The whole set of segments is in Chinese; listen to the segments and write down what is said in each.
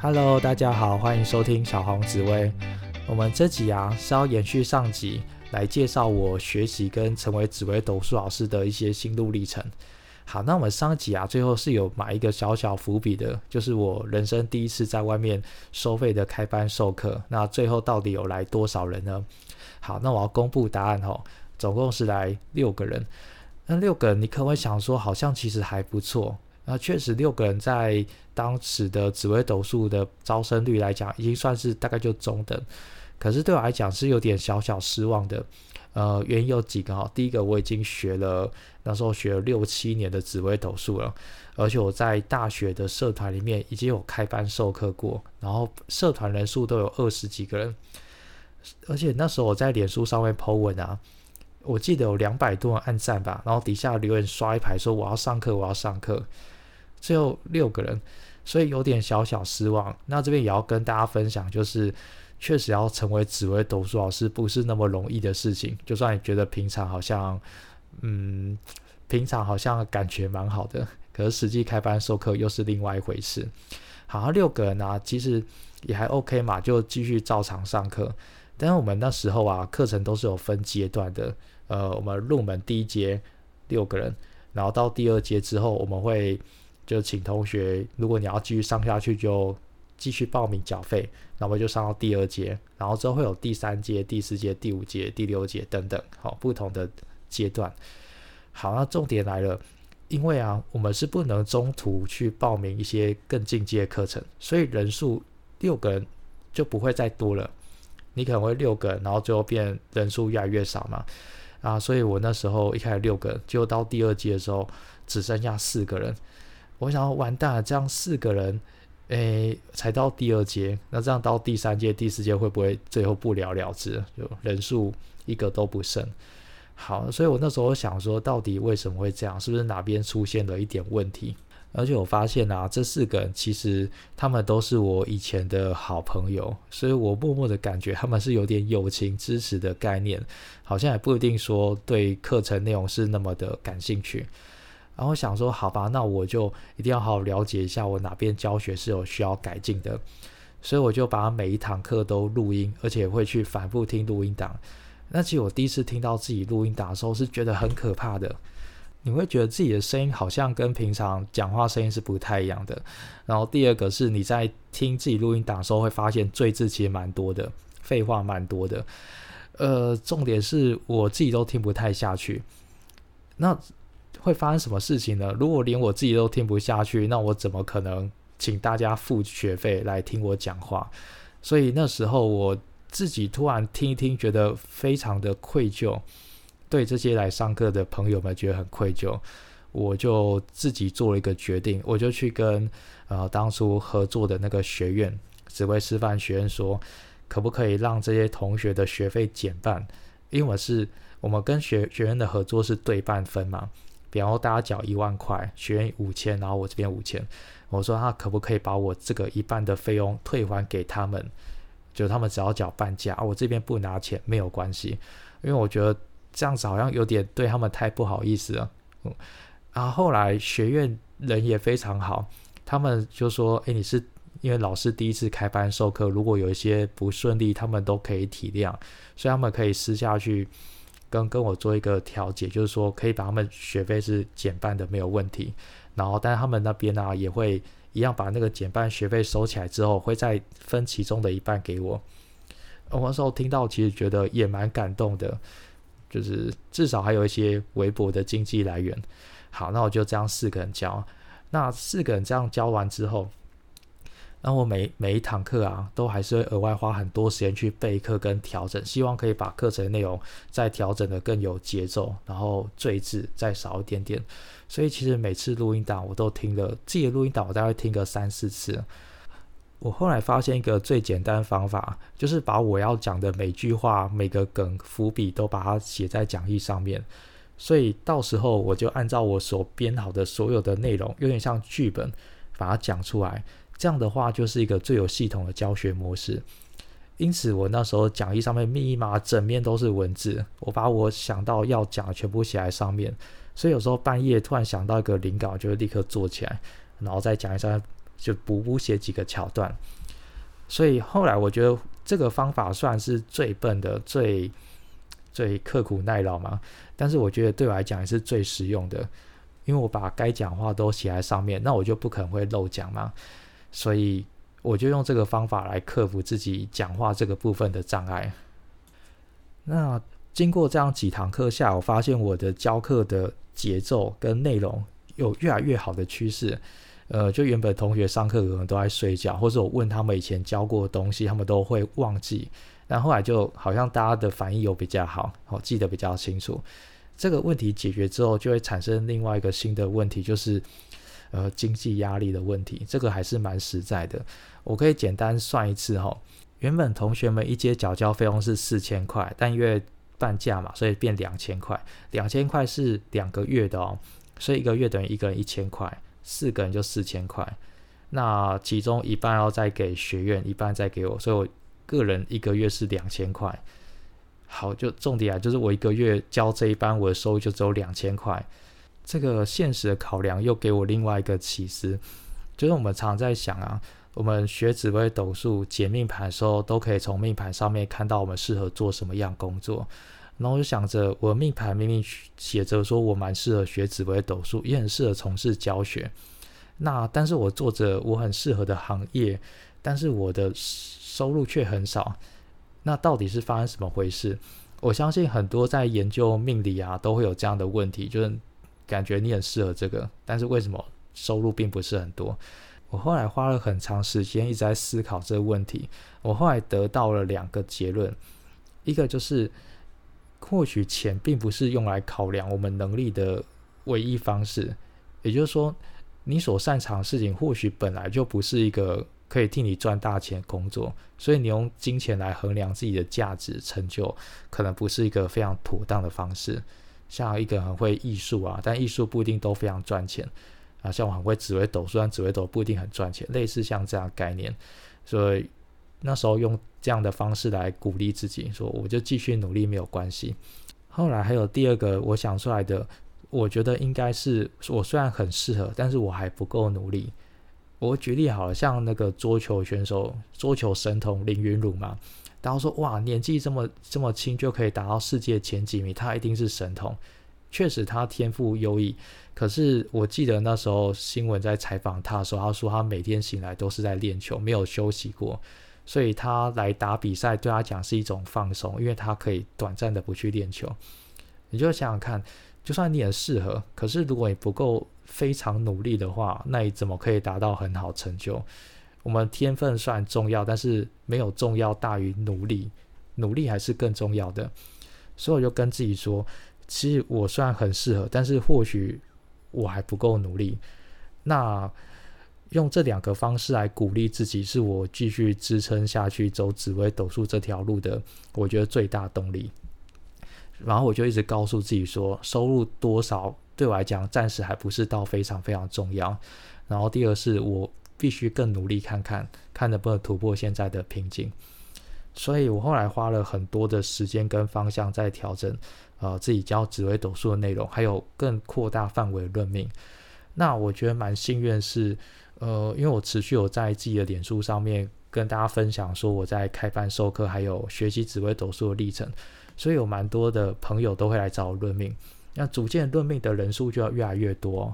Hello，大家好，欢迎收听小红紫薇。我们这集啊是要延续上集，来介绍我学习跟成为紫薇斗数老师的一些心路历程。好，那我们上集啊最后是有埋一个小小伏笔的，就是我人生第一次在外面收费的开班授课。那最后到底有来多少人呢？好，那我要公布答案哦，总共是来六个人。那六个人，你可能会想说，好像其实还不错。那确实，六个人在当时的紫微斗数的招生率来讲，已经算是大概就中等。可是对我来讲是有点小小失望的。呃，原因有几个哈。第一个，我已经学了那时候学了六七年的紫微斗数了，而且我在大学的社团里面已经有开班授课过，然后社团人数都有二十几个人。而且那时候我在脸书上面 po 文啊，我记得有两百多人按赞吧，然后底下留言刷一排说我要上课，我要上课。只有六个人，所以有点小小失望。那这边也要跟大家分享，就是确实要成为紫薇斗数老师不是那么容易的事情。就算你觉得平常好像，嗯，平常好像感觉蛮好的，可是实际开班授课又是另外一回事。好，六个人啊，其实也还 OK 嘛，就继续照常上课。但是我们那时候啊，课程都是有分阶段的。呃，我们入门第一节六个人，然后到第二节之后，我们会就请同学，如果你要继续上下去，就继续报名缴费，那么就上到第二节，然后之后会有第三节、第四节、第五节、第六节等等，好，不同的阶段。好，那重点来了，因为啊，我们是不能中途去报名一些更进阶的课程，所以人数六个人就不会再多了。你可能会六个人，然后最后变人数越来越少嘛。啊，所以我那时候一开始六个，结果到第二季的时候只剩下四个人。我想要完蛋了，这样四个人，诶，才到第二节，那这样到第三节、第四节会不会最后不了了之？就人数一个都不剩。好，所以我那时候想说，到底为什么会这样？是不是哪边出现了一点问题？而且我发现啊，这四个人其实他们都是我以前的好朋友，所以我默默的感觉他们是有点友情支持的概念，好像也不一定说对课程内容是那么的感兴趣。然后想说，好吧，那我就一定要好好了解一下我哪边教学是有需要改进的，所以我就把每一堂课都录音，而且会去反复听录音档。那其实我第一次听到自己录音档的时候，是觉得很可怕的。你会觉得自己的声音好像跟平常讲话声音是不太一样的。然后第二个是你在听自己录音档的时候，会发现赘字其实蛮多的，废话蛮多的。呃，重点是我自己都听不太下去。那会发生什么事情呢？如果连我自己都听不下去，那我怎么可能请大家付学费来听我讲话？所以那时候我自己突然听一听，觉得非常的愧疚，对这些来上课的朋友们觉得很愧疚。我就自己做了一个决定，我就去跟呃当初合作的那个学院紫薇师范学院说，可不可以让这些同学的学费减半？因为我是我们跟学学院的合作是对半分嘛。比方说大家缴一万块，学员五千，然后我这边五千，我说他可不可以把我这个一半的费用退还给他们？就他们只要缴半价，我这边不拿钱没有关系，因为我觉得这样子好像有点对他们太不好意思了。嗯，然后后来学院人也非常好，他们就说：“诶，你是因为老师第一次开班授课，如果有一些不顺利，他们都可以体谅，所以他们可以私下去。”跟跟我做一个调解，就是说可以把他们学费是减半的，没有问题。然后，但他们那边呢也会一样把那个减半学费收起来之后，会再分其中的一半给我。我那时候听到，其实觉得也蛮感动的，就是至少还有一些微薄的经济来源。好，那我就这样四个人教。那四个人这样教完之后。那我每每一堂课啊，都还是会额外花很多时间去备课跟调整，希望可以把课程内容再调整的更有节奏，然后赘字再少一点点。所以其实每次录音档我都听了，自己的录音档我大概听个三四次。我后来发现一个最简单的方法，就是把我要讲的每句话、每个梗、伏笔都把它写在讲义上面。所以到时候我就按照我所编好的所有的内容，有点像剧本，把它讲出来。这样的话就是一个最有系统的教学模式，因此我那时候讲义上面密码整面都是文字，我把我想到要讲全部写在上面，所以有时候半夜突然想到一个灵感，就立刻做起来，然后在讲义上就补补写几个桥段。所以后来我觉得这个方法算是最笨的、最最刻苦耐劳嘛。但是我觉得对我来讲也是最实用的，因为我把该讲话都写在上面，那我就不可能会漏讲嘛。所以我就用这个方法来克服自己讲话这个部分的障碍。那经过这样几堂课下，我发现我的教课的节奏跟内容有越来越好的趋势。呃，就原本同学上课可能都在睡觉，或者我问他们以前教过的东西，他们都会忘记。但后来就好像大家的反应有比较好，哦，记得比较清楚。这个问题解决之后，就会产生另外一个新的问题，就是呃经济压力的问题。这个还是蛮实在的。我可以简单算一次哈，原本同学们一节缴交费用是四千块，但因为半价嘛，所以变两千块。两千块是两个月的哦，所以一个月等于一个人一千块。四个人就四千块，那其中一半要再给学院，一半再给我，所以我个人一个月是两千块。好，就重点啊，就是我一个月交这一班，我的收入就只有两千块。这个现实的考量又给我另外一个启示，就是我们常在想啊，我们学紫微斗数解命盘的时候，都可以从命盘上面看到我们适合做什么样工作。然后我就想着，我命盘明明写着说我蛮适合学紫微斗数，也很适合从事教学。那但是我做着我很适合的行业，但是我的收入却很少。那到底是发生什么回事？我相信很多在研究命理啊，都会有这样的问题，就是感觉你很适合这个，但是为什么收入并不是很多？我后来花了很长时间一直在思考这个问题。我后来得到了两个结论，一个就是。或许钱并不是用来考量我们能力的唯一方式，也就是说，你所擅长的事情或许本来就不是一个可以替你赚大钱工作，所以你用金钱来衡量自己的价值成就，可能不是一个非常妥当的方式。像一个很会艺术啊，但艺术不一定都非常赚钱啊。像我很会紫微斗数，但紫微斗不一定很赚钱，类似像这样概念，所以。那时候用这样的方式来鼓励自己，说我就继续努力没有关系。后来还有第二个我想出来的，我觉得应该是我虽然很适合，但是我还不够努力。我举例好了，像那个桌球选手、桌球神童林云儒嘛，然后说哇，年纪这么这么轻就可以达到世界前几名，他一定是神童。确实他天赋优异，可是我记得那时候新闻在采访他的时候，他说他每天醒来都是在练球，没有休息过。所以他来打比赛对他讲是一种放松，因为他可以短暂的不去练球。你就想想看，就算你很适合，可是如果你不够非常努力的话，那你怎么可以达到很好成就？我们天分算重要，但是没有重要大于努力，努力还是更重要的。所以我就跟自己说，其实我虽然很适合，但是或许我还不够努力。那。用这两个方式来鼓励自己，是我继续支撑下去走紫微斗数这条路的，我觉得最大动力。然后我就一直告诉自己说，收入多少对我来讲暂时还不是到非常非常重要。然后第二是我必须更努力看看，看能不能突破现在的瓶颈。所以我后来花了很多的时间跟方向在调整，呃，自己教紫微斗数的内容，还有更扩大范围的论命。那我觉得蛮幸运是。呃，因为我持续有在自己的脸书上面跟大家分享说我在开班授课，还有学习紫微斗数的历程，所以有蛮多的朋友都会来找我论命。那逐渐论命的人数就要越来越多。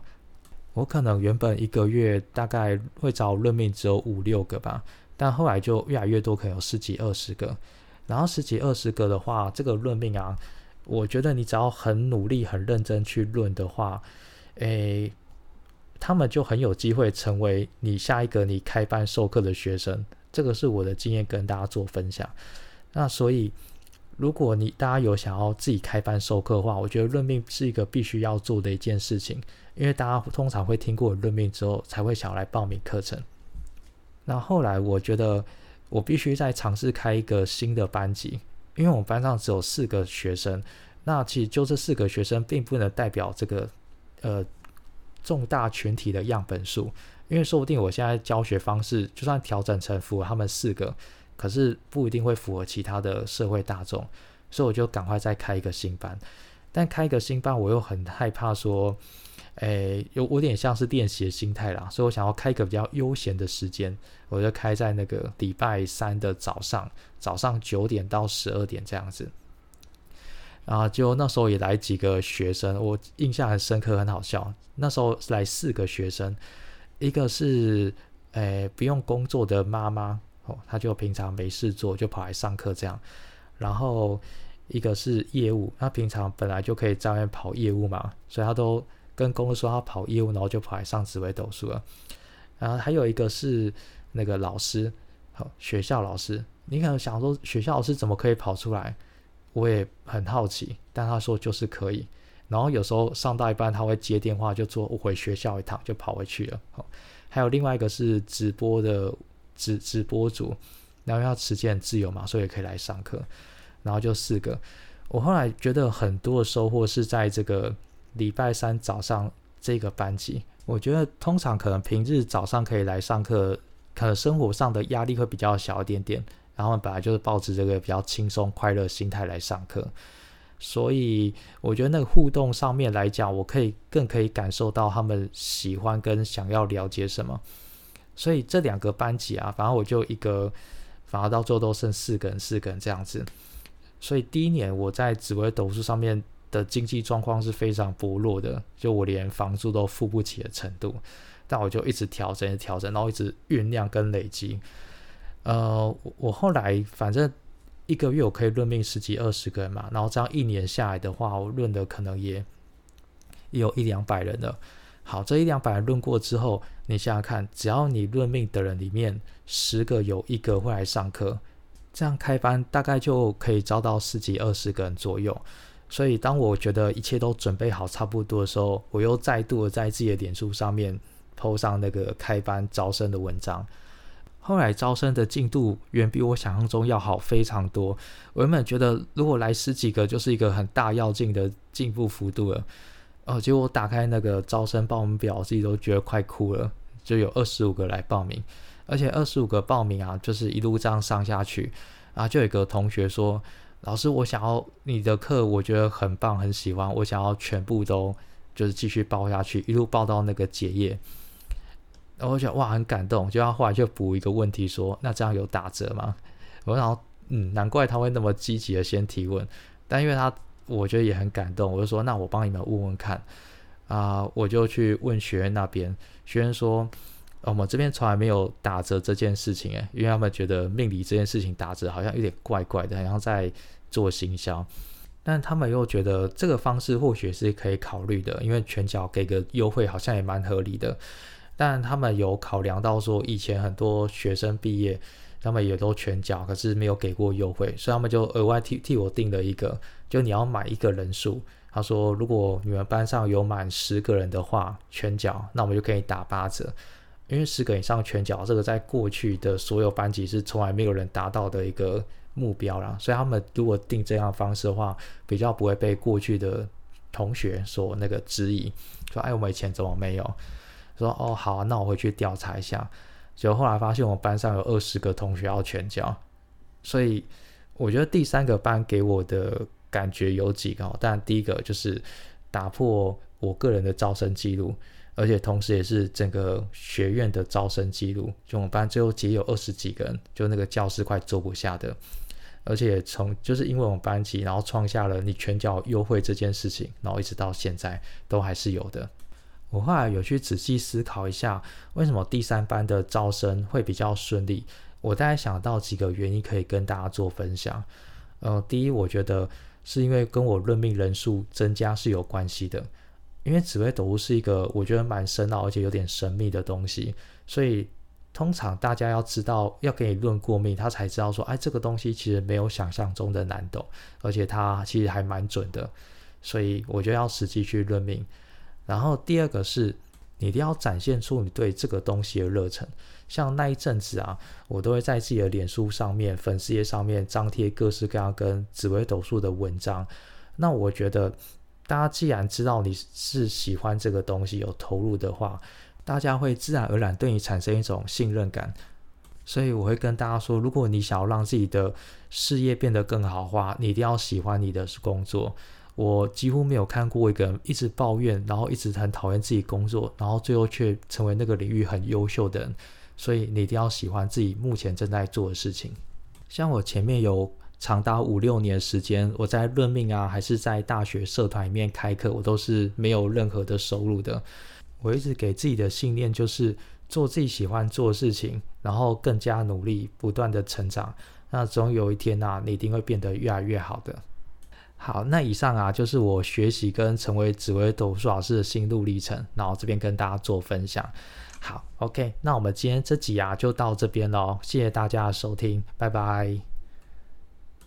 我可能原本一个月大概会找论命只有五六个吧，但后来就越来越多，可能有十几二十个。然后十几二十个的话，这个论命啊，我觉得你只要很努力、很认真去论的话，诶。他们就很有机会成为你下一个你开班授课的学生，这个是我的经验跟大家做分享。那所以，如果你大家有想要自己开班授课的话，我觉得论命是一个必须要做的一件事情，因为大家通常会听过论命之后，才会想来报名课程。那后来我觉得我必须再尝试开一个新的班级，因为我们班上只有四个学生，那其实就这四个学生并不能代表这个呃。重大群体的样本数，因为说不定我现在教学方式就算调整成符合他们四个，可是不一定会符合其他的社会大众，所以我就赶快再开一个新班。但开一个新班，我又很害怕说，诶，有有点像是练习的心态啦，所以我想要开一个比较悠闲的时间，我就开在那个礼拜三的早上，早上九点到十二点这样子。然后就那时候也来几个学生，我印象很深刻，很好笑。那时候来四个学生，一个是诶不用工作的妈妈哦，她就平常没事做就跑来上课这样。然后一个是业务，他平常本来就可以在外面跑业务嘛，所以他都跟公司说他跑业务，然后就跑来上紫微斗数了。然后还有一个是那个老师，好学校老师，你可能想说学校老师怎么可以跑出来？我也很好奇，但他说就是可以。然后有时候上到一半，他会接电话，就坐回学校一趟，就跑回去了。好，还有另外一个是直播的直直播主，然后要时间自由嘛，所以也可以来上课。然后就四个。我后来觉得很多的收获是在这个礼拜三早上这个班级。我觉得通常可能平日早上可以来上课，可能生活上的压力会比较小一点点。然后本来就是抱着这个比较轻松快乐心态来上课，所以我觉得那个互动上面来讲，我可以更可以感受到他们喜欢跟想要了解什么。所以这两个班级啊，反正我就一个，反而到最后都剩四个人，四个人这样子。所以第一年我在紫薇斗数上面的经济状况是非常薄弱的，就我连房租都付不起的程度。但我就一直调整，调整，然后一直酝酿跟累积。呃，我后来反正一个月我可以论命十几二十个人嘛，然后这样一年下来的话，我论的可能也也有一两百人了。好，这一两百人论过之后，你想想看，只要你论命的人里面十个有一个会来上课，这样开班大概就可以招到十几二十个人左右。所以当我觉得一切都准备好差不多的时候，我又再度的在自己的脸书上面 po 上那个开班招生的文章。后来招生的进度远比我想象中要好非常多。我原本觉得如果来十几个就是一个很大要进的进步幅度了，哦，结果我打开那个招生报名表，自己都觉得快哭了。就有二十五个来报名，而且二十五个报名啊，就是一路这样上下去。然后就有一个同学说：“老师，我想要你的课，我觉得很棒，很喜欢，我想要全部都就是继续报下去，一路报到那个结业。”然后我想哇，很感动。就他后来就补一个问题说：“那这样有打折吗？”我然后嗯，难怪他会那么积极的先提问。但因为他我觉得也很感动，我就说：“那我帮你们问问看。”啊，我就去问学院那边，学院说：“我们这边从来没有打折这件事情，诶，因为他们觉得命理这件事情打折好像有点怪怪的，好像在做行销。但他们又觉得这个方式或许是可以考虑的，因为全角给个优惠好像也蛮合理的。”但他们有考量到说，以前很多学生毕业，他们也都全缴，可是没有给过优惠，所以他们就额外替替我定了一个，就你要买一个人数。他说，如果你们班上有满十个人的话，全缴，那我们就可以打八折。因为十个以上全缴，这个在过去的所有班级是从来没有人达到的一个目标啦。所以他们如果定这样方式的话，比较不会被过去的同学所那个质疑，说哎，我们以前怎么没有？说哦好啊，那我回去调查一下。结果后来发现我们班上有二十个同学要全交，所以我觉得第三个班给我的感觉有几个，但第一个就是打破我个人的招生记录，而且同时也是整个学院的招生记录。就我们班最后只有二十几个人，就那个教室快坐不下的，而且从就是因为我们班级，然后创下了你全缴优惠这件事情，然后一直到现在都还是有的。我后来有去仔细思考一下，为什么第三班的招生会比较顺利？我大概想到几个原因可以跟大家做分享。呃，第一，我觉得是因为跟我任命人数增加是有关系的。因为紫微斗数是一个我觉得蛮深奥而且有点神秘的东西，所以通常大家要知道要给你论过命，他才知道说，哎，这个东西其实没有想象中的难懂，而且它其实还蛮准的。所以我觉得要实际去论命。然后第二个是，你一定要展现出你对这个东西的热忱。像那一阵子啊，我都会在自己的脸书上面、粉丝页上面张贴各式各样跟紫微斗数的文章。那我觉得，大家既然知道你是喜欢这个东西、有投入的话，大家会自然而然对你产生一种信任感。所以我会跟大家说，如果你想要让自己的事业变得更好话，你一定要喜欢你的工作。我几乎没有看过一个人一直抱怨，然后一直很讨厌自己工作，然后最后却成为那个领域很优秀的人。所以你一定要喜欢自己目前正在做的事情。像我前面有长达五六年时间，我在论命啊，还是在大学社团里面开课，我都是没有任何的收入的。我一直给自己的信念就是做自己喜欢做的事情，然后更加努力，不断的成长。那总有一天呐，你一定会变得越来越好的。好，那以上啊就是我学习跟成为紫微斗数老师的心路历程，然后这边跟大家做分享。好，OK，那我们今天这集啊就到这边喽，谢谢大家的收听，拜拜。